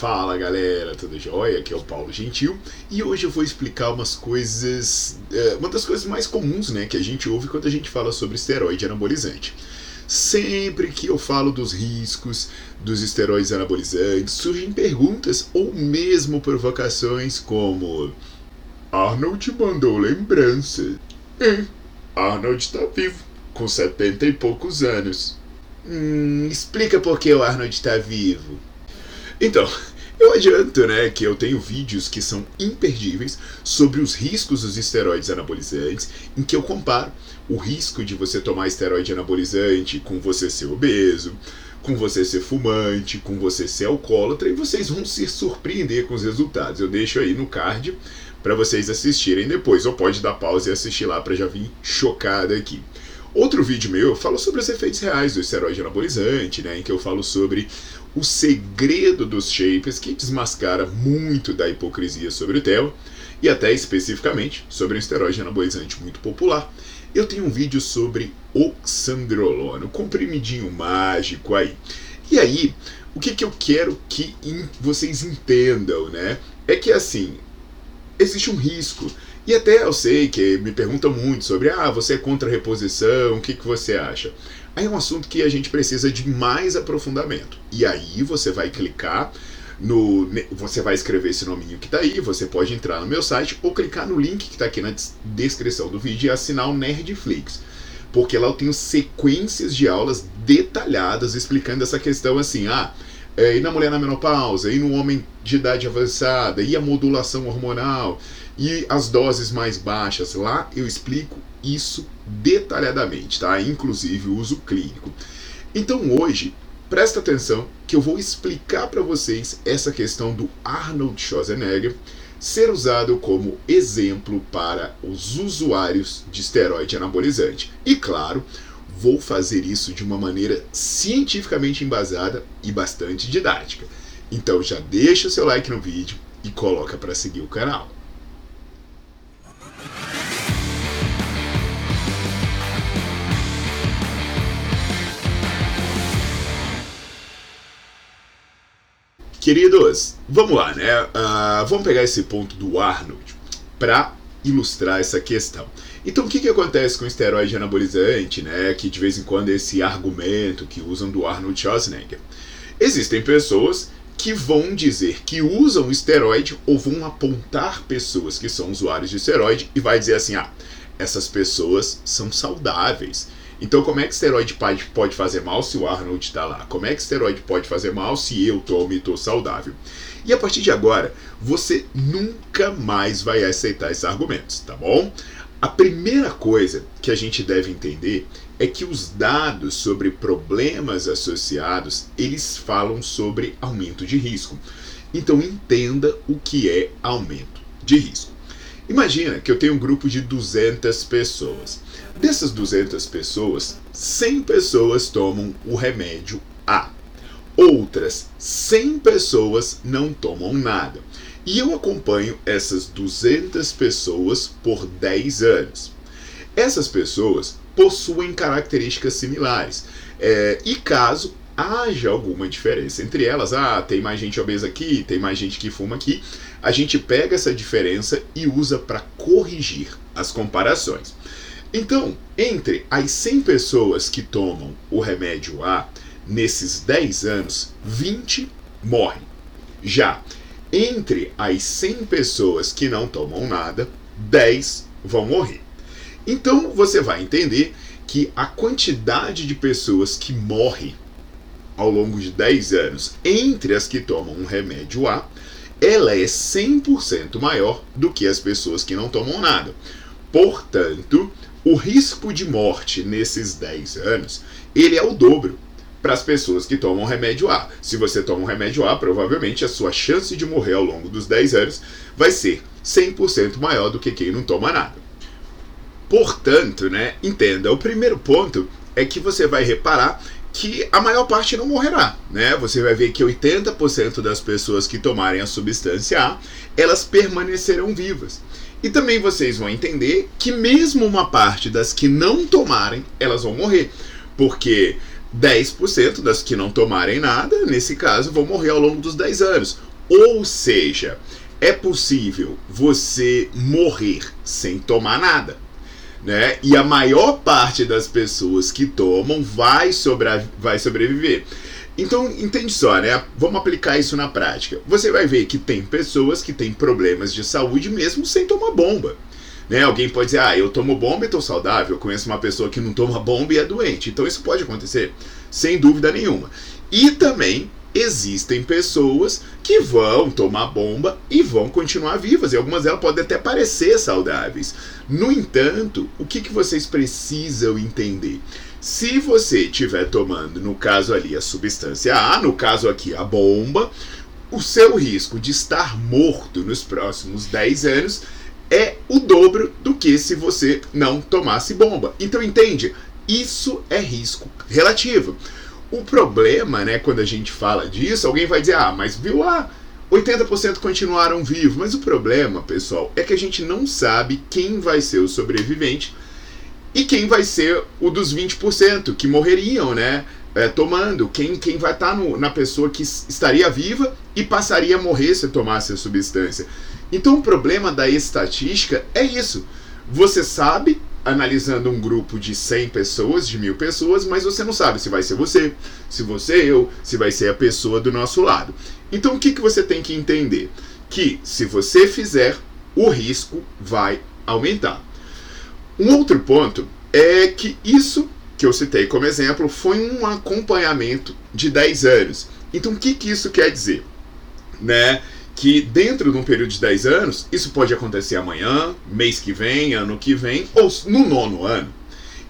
Fala galera, tudo jóia? Aqui é o Paulo Gentil e hoje eu vou explicar umas coisas, é, uma das coisas mais comuns né, que a gente ouve quando a gente fala sobre esteroide anabolizante. Sempre que eu falo dos riscos dos esteroides anabolizantes, surgem perguntas ou mesmo provocações como Arnold mandou lembrança. Hum, Arnold está vivo, com setenta e poucos anos. Hum, explica por que o Arnold está vivo. Então, eu adianto, né, que eu tenho vídeos que são imperdíveis sobre os riscos dos esteroides anabolizantes, em que eu comparo o risco de você tomar esteroide anabolizante com você ser obeso, com você ser fumante, com você ser alcoólatra, e vocês vão se surpreender com os resultados. Eu deixo aí no card para vocês assistirem depois, ou pode dar pausa e assistir lá para já vir chocada aqui. Outro vídeo meu eu falo sobre os efeitos reais do esteroide anabolizante, né, em que eu falo sobre o segredo dos shapes que desmascara muito da hipocrisia sobre o TEL e até especificamente sobre um esteroide anabolizante muito popular. Eu tenho um vídeo sobre oxandrolona, o comprimidinho mágico aí. E aí, o que, que eu quero que vocês entendam, né? É que assim, existe um risco e até eu sei que me perguntam muito sobre, ah, você é contra a reposição, o que, que você acha? Aí é um assunto que a gente precisa de mais aprofundamento. E aí você vai clicar no. Você vai escrever esse nominho que está aí, você pode entrar no meu site ou clicar no link que está aqui na descrição do vídeo e assinar o Nerdflix. Porque lá eu tenho sequências de aulas detalhadas explicando essa questão assim, ah, é, e na mulher na menopausa, e no homem de idade avançada, e a modulação hormonal, e as doses mais baixas. Lá eu explico isso detalhadamente, tá? Inclusive o uso clínico. Então hoje, presta atenção que eu vou explicar para vocês essa questão do Arnold Schwarzenegger ser usado como exemplo para os usuários de esteroide anabolizante. E claro, vou fazer isso de uma maneira cientificamente embasada e bastante didática. Então já deixa o seu like no vídeo e coloca para seguir o canal. Queridos, vamos lá, né? Uh, vamos pegar esse ponto do Arnold para ilustrar essa questão. Então, o que, que acontece com o esteroide anabolizante, né? Que de vez em quando é esse argumento que usam do Arnold Schwarzenegger. Existem pessoas que vão dizer que usam esteroide ou vão apontar pessoas que são usuários de esteroide e vai dizer assim: ah, essas pessoas são saudáveis. Então, como é que esteroide pode fazer mal se o Arnold está lá? Como é que esteroide pode fazer mal se eu tomo e estou saudável? E a partir de agora, você nunca mais vai aceitar esses argumentos, tá bom? A primeira coisa que a gente deve entender é que os dados sobre problemas associados, eles falam sobre aumento de risco. Então entenda o que é aumento de risco. Imagina que eu tenho um grupo de 200 pessoas. Dessas 200 pessoas, 100 pessoas tomam o remédio A. Outras 100 pessoas não tomam nada. E eu acompanho essas 200 pessoas por 10 anos. Essas pessoas possuem características similares. É, e caso haja alguma diferença entre elas, ah, tem mais gente obesa aqui, tem mais gente que fuma aqui, a gente pega essa diferença e usa para corrigir as comparações. Então, entre as 100 pessoas que tomam o remédio A, nesses 10 anos, 20 morrem. Já entre as 100 pessoas que não tomam nada, 10 vão morrer. Então você vai entender que a quantidade de pessoas que morrem ao longo de 10 anos entre as que tomam um remédio A, ela é 100% maior do que as pessoas que não tomam nada. Portanto, o risco de morte nesses 10 anos, ele é o dobro para as pessoas que tomam remédio A. Se você toma um remédio A, provavelmente a sua chance de morrer ao longo dos 10 anos vai ser 100% maior do que quem não toma nada. Portanto, né, entenda, o primeiro ponto é que você vai reparar que a maior parte não morrerá, né? Você vai ver que 80% das pessoas que tomarem a substância A, elas permanecerão vivas. E também vocês vão entender que mesmo uma parte das que não tomarem, elas vão morrer, porque 10% das que não tomarem nada, nesse caso, vão morrer ao longo dos 10 anos. Ou seja, é possível você morrer sem tomar nada. Né? E a maior parte das pessoas que tomam vai, sobre, vai sobreviver. Então, entende só, né? Vamos aplicar isso na prática. Você vai ver que tem pessoas que têm problemas de saúde mesmo sem tomar bomba. Né? Alguém pode dizer, ah, eu tomo bomba e estou saudável. Eu conheço uma pessoa que não toma bomba e é doente. Então isso pode acontecer, sem dúvida nenhuma. E também existem pessoas que vão tomar bomba e vão continuar vivas. E algumas delas podem até parecer saudáveis. No entanto, o que, que vocês precisam entender? Se você estiver tomando, no caso ali, a substância A, no caso aqui, a bomba, o seu risco de estar morto nos próximos 10 anos é o dobro do que se você não tomasse bomba. Então entende? Isso é risco relativo. O problema, né, quando a gente fala disso, alguém vai dizer: "Ah, mas viu lá, 80% continuaram vivos". Mas o problema, pessoal, é que a gente não sabe quem vai ser o sobrevivente e quem vai ser o dos 20% que morreriam, né? É, tomando, quem, quem vai estar tá na pessoa que estaria viva e passaria a morrer se tomasse a substância. Então o problema da estatística é isso. Você sabe, analisando um grupo de 100 pessoas, de mil pessoas, mas você não sabe se vai ser você, se você eu, se vai ser a pessoa do nosso lado. Então o que, que você tem que entender? Que se você fizer, o risco vai aumentar. Um outro ponto é que isso que eu citei como exemplo foi um acompanhamento de 10 anos. Então o que, que isso quer dizer? Né? Que dentro de um período de 10 anos, isso pode acontecer amanhã, mês que vem, ano que vem, ou no nono ano.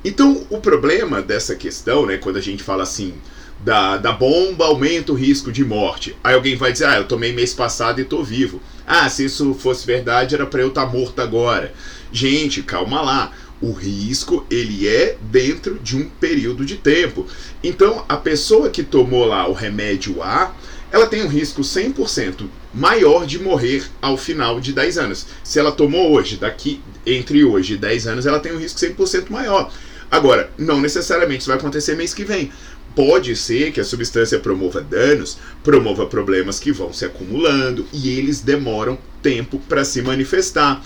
Então, o problema dessa questão, né, quando a gente fala assim, da, da bomba aumenta o risco de morte. Aí alguém vai dizer, ah, eu tomei mês passado e estou vivo. Ah, se isso fosse verdade, era para eu estar tá morto agora. Gente, calma lá. O risco, ele é dentro de um período de tempo. Então, a pessoa que tomou lá o remédio A, ela tem um risco 100% maior de morrer ao final de 10 anos. Se ela tomou hoje, daqui entre hoje e 10 anos, ela tem um risco 100% maior. Agora, não necessariamente isso vai acontecer mês que vem. Pode ser que a substância promova danos, promova problemas que vão se acumulando e eles demoram tempo para se manifestar.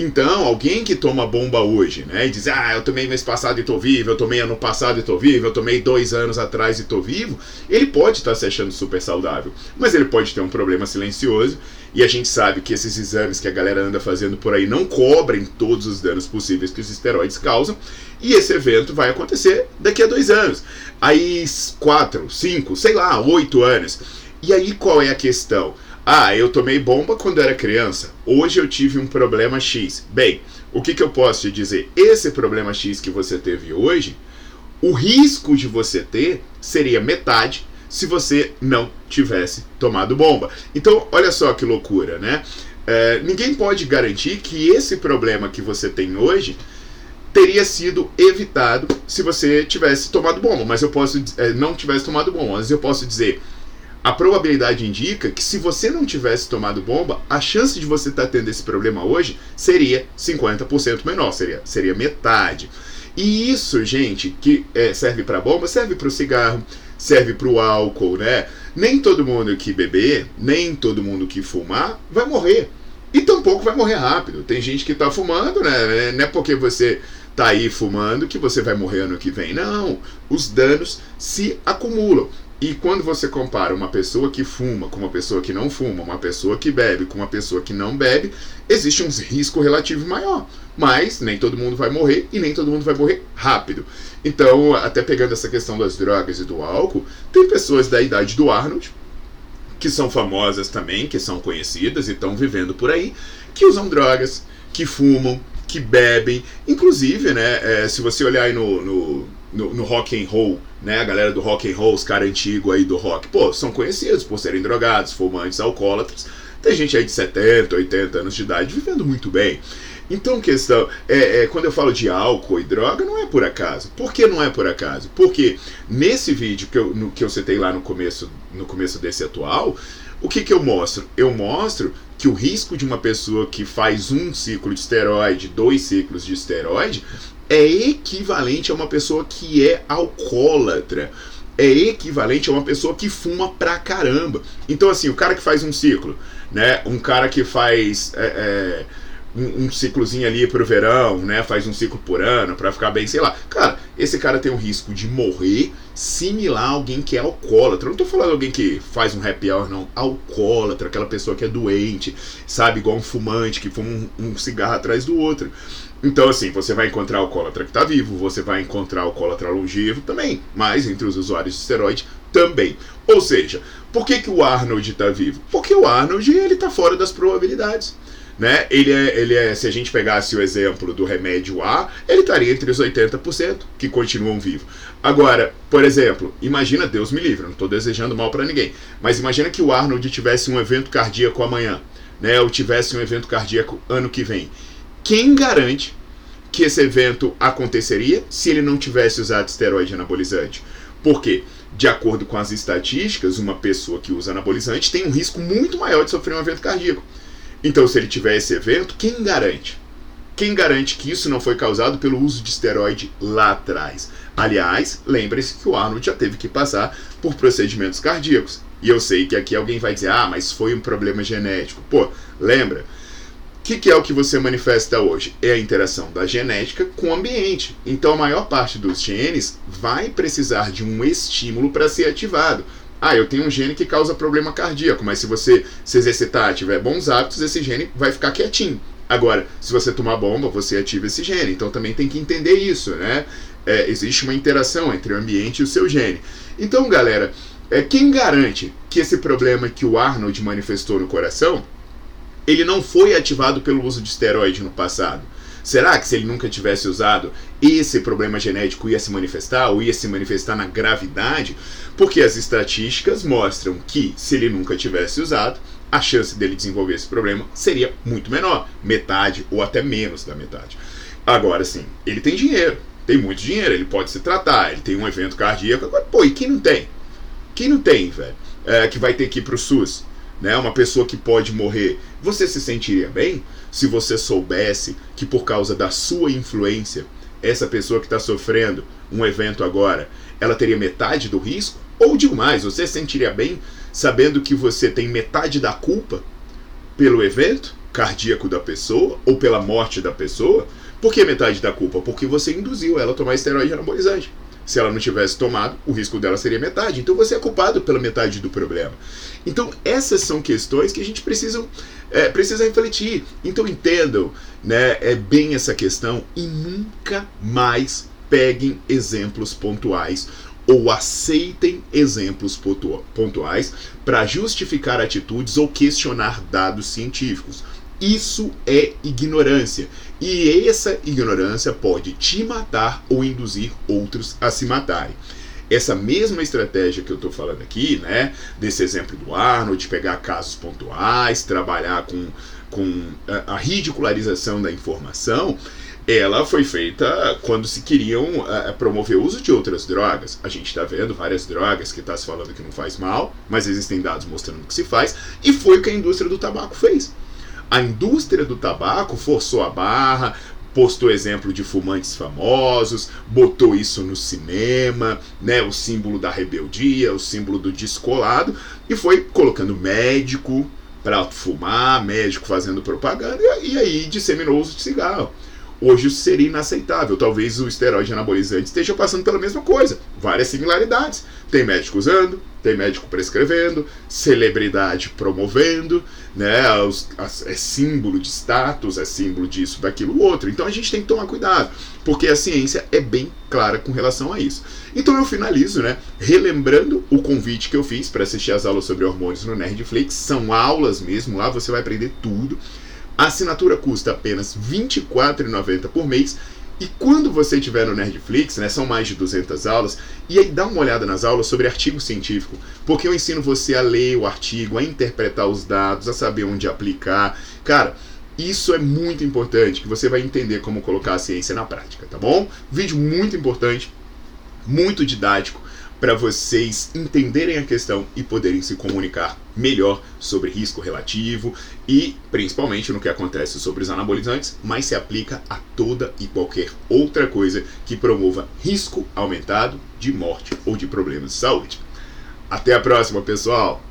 Então, alguém que toma bomba hoje, né, e diz, ah, eu tomei mês passado e tô vivo, eu tomei ano passado e tô vivo, eu tomei dois anos atrás e tô vivo, ele pode estar tá se achando super saudável, mas ele pode ter um problema silencioso, e a gente sabe que esses exames que a galera anda fazendo por aí não cobrem todos os danos possíveis que os esteroides causam, e esse evento vai acontecer daqui a dois anos, aí quatro, cinco, sei lá, oito anos. E aí qual é a questão? Ah, eu tomei bomba quando era criança. Hoje eu tive um problema X. Bem, o que, que eu posso te dizer? Esse problema X que você teve hoje, o risco de você ter seria metade se você não tivesse tomado bomba. Então, olha só que loucura, né? É, ninguém pode garantir que esse problema que você tem hoje teria sido evitado se você tivesse tomado bomba. Mas eu posso é, não tivesse tomado bomba. Mas eu posso dizer a probabilidade indica que se você não tivesse tomado bomba, a chance de você estar tá tendo esse problema hoje seria 50% menor, seria, seria metade. E isso, gente, que é, serve para bomba, serve para o cigarro, serve para o álcool, né? Nem todo mundo que beber, nem todo mundo que fumar vai morrer. E tampouco vai morrer rápido. Tem gente que está fumando, né? Não é porque você tá aí fumando que você vai morrer ano que vem. Não, os danos se acumulam. E quando você compara uma pessoa que fuma com uma pessoa que não fuma, uma pessoa que bebe com uma pessoa que não bebe, existe um risco relativo maior. Mas nem todo mundo vai morrer e nem todo mundo vai morrer rápido. Então, até pegando essa questão das drogas e do álcool, tem pessoas da idade do Arnold, que são famosas também, que são conhecidas e estão vivendo por aí, que usam drogas, que fumam, que bebem. Inclusive, né, é, se você olhar aí no, no no, no, rock and roll, né? A galera do rock and roll, os caras antigos aí do rock, pô, são conhecidos por serem drogados, fumantes, alcoólatras. Tem gente aí de 70, 80 anos de idade vivendo muito bem. Então, questão, é, é, quando eu falo de álcool e droga, não é por acaso. Por que não é por acaso? Porque nesse vídeo que eu, no, que eu citei lá no começo, no começo desse atual, o que, que eu mostro? Eu mostro que o risco de uma pessoa que faz um ciclo de esteroide, dois ciclos de esteroide, é equivalente a uma pessoa que é alcoólatra. É equivalente a uma pessoa que fuma pra caramba. Então, assim, o cara que faz um ciclo, né? Um cara que faz. É, é, um, um ciclozinho ali pro verão, né? Faz um ciclo por ano para ficar bem, sei lá. Cara, esse cara tem um risco de morrer similar a alguém que é alcoólatra. Eu não tô falando alguém que faz um happy hour, não. Alcoólatra, aquela pessoa que é doente, sabe? Igual um fumante que fuma um, um cigarro atrás do outro. Então, assim, você vai encontrar alcoólatra que está vivo, você vai encontrar alcoólatra longevo também, mas entre os usuários de esteroide também. Ou seja, por que, que o Arnold está vivo? Porque o Arnold ele está fora das probabilidades. Né? Ele é, ele é, se a gente pegasse o exemplo do remédio A, ele estaria entre os 80% que continuam vivos. Agora, por exemplo, imagina, Deus me livre, não estou desejando mal para ninguém, mas imagina que o Arnold tivesse um evento cardíaco amanhã, né? Ou tivesse um evento cardíaco ano que vem quem garante que esse evento aconteceria se ele não tivesse usado esteroide anabolizante? Porque, de acordo com as estatísticas, uma pessoa que usa anabolizante tem um risco muito maior de sofrer um evento cardíaco. Então, se ele tiver esse evento, quem garante? Quem garante que isso não foi causado pelo uso de esteroide lá atrás? Aliás, lembre-se que o Arnold já teve que passar por procedimentos cardíacos. E eu sei que aqui alguém vai dizer, ah, mas foi um problema genético. Pô, lembra? que, que é o que você manifesta hoje? É a interação da genética com o ambiente. Então, a maior parte dos genes vai precisar de um estímulo para ser ativado. Ah, eu tenho um gene que causa problema cardíaco, mas se você se exercitar, tiver bons hábitos, esse gene vai ficar quietinho. Agora, se você tomar bomba, você ativa esse gene. Então também tem que entender isso, né? É, existe uma interação entre o ambiente e o seu gene. Então, galera, é, quem garante que esse problema que o Arnold manifestou no coração ele não foi ativado pelo uso de esteroide no passado. Será que se ele nunca tivesse usado, esse problema genético ia se manifestar ou ia se manifestar na gravidade? Porque as estatísticas mostram que se ele nunca tivesse usado, a chance dele desenvolver esse problema seria muito menor, metade ou até menos da metade. Agora sim, ele tem dinheiro, tem muito dinheiro, ele pode se tratar, ele tem um evento cardíaco. Agora, pô, e quem não tem? Quem não tem, velho? É, que vai ter que ir pro SUS? Né, uma pessoa que pode morrer, você se sentiria bem se você soubesse que por causa da sua influência, essa pessoa que está sofrendo um evento agora, ela teria metade do risco? Ou digo mais, você se sentiria bem sabendo que você tem metade da culpa pelo evento cardíaco da pessoa ou pela morte da pessoa? Por que metade da culpa? Porque você induziu ela a tomar esteroide anabolizante. Se ela não tivesse tomado, o risco dela seria metade. Então você é culpado pela metade do problema. Então essas são questões que a gente precisa, é, precisa refletir. Então entendam né, é bem essa questão e nunca mais peguem exemplos pontuais ou aceitem exemplos pontuais para justificar atitudes ou questionar dados científicos. Isso é ignorância. E essa ignorância pode te matar ou induzir outros a se matarem. Essa mesma estratégia que eu estou falando aqui, né, desse exemplo do Arnold, de pegar casos pontuais, trabalhar com, com a ridicularização da informação, ela foi feita quando se queriam promover o uso de outras drogas. A gente está vendo várias drogas que está se falando que não faz mal, mas existem dados mostrando que se faz, e foi o que a indústria do tabaco fez. A indústria do tabaco forçou a barra, postou exemplo de fumantes famosos, botou isso no cinema, né, o símbolo da rebeldia, o símbolo do descolado, e foi colocando médico para fumar, médico fazendo propaganda, e aí disseminou o uso de cigarro. Hoje isso seria inaceitável. Talvez o esteroide anabolizante esteja passando pela mesma coisa. Várias similaridades. Tem médico usando, tem médico prescrevendo, celebridade promovendo, né? Os, as, é símbolo de status, é símbolo disso, daquilo, outro. Então a gente tem que tomar cuidado, porque a ciência é bem clara com relação a isso. Então eu finalizo, né? Relembrando o convite que eu fiz para assistir as aulas sobre hormônios no Nerdflix. São aulas mesmo, lá você vai aprender tudo. A assinatura custa apenas R$ 24,90 por mês. E quando você estiver no Nerdflix, né, são mais de 200 aulas, e aí dá uma olhada nas aulas sobre artigo científico, porque eu ensino você a ler o artigo, a interpretar os dados, a saber onde aplicar. Cara, isso é muito importante, que você vai entender como colocar a ciência na prática, tá bom? Vídeo muito importante, muito didático para vocês entenderem a questão e poderem se comunicar melhor sobre risco relativo e principalmente no que acontece sobre os anabolizantes, mas se aplica a toda e qualquer outra coisa que promova risco aumentado de morte ou de problemas de saúde. Até a próxima, pessoal!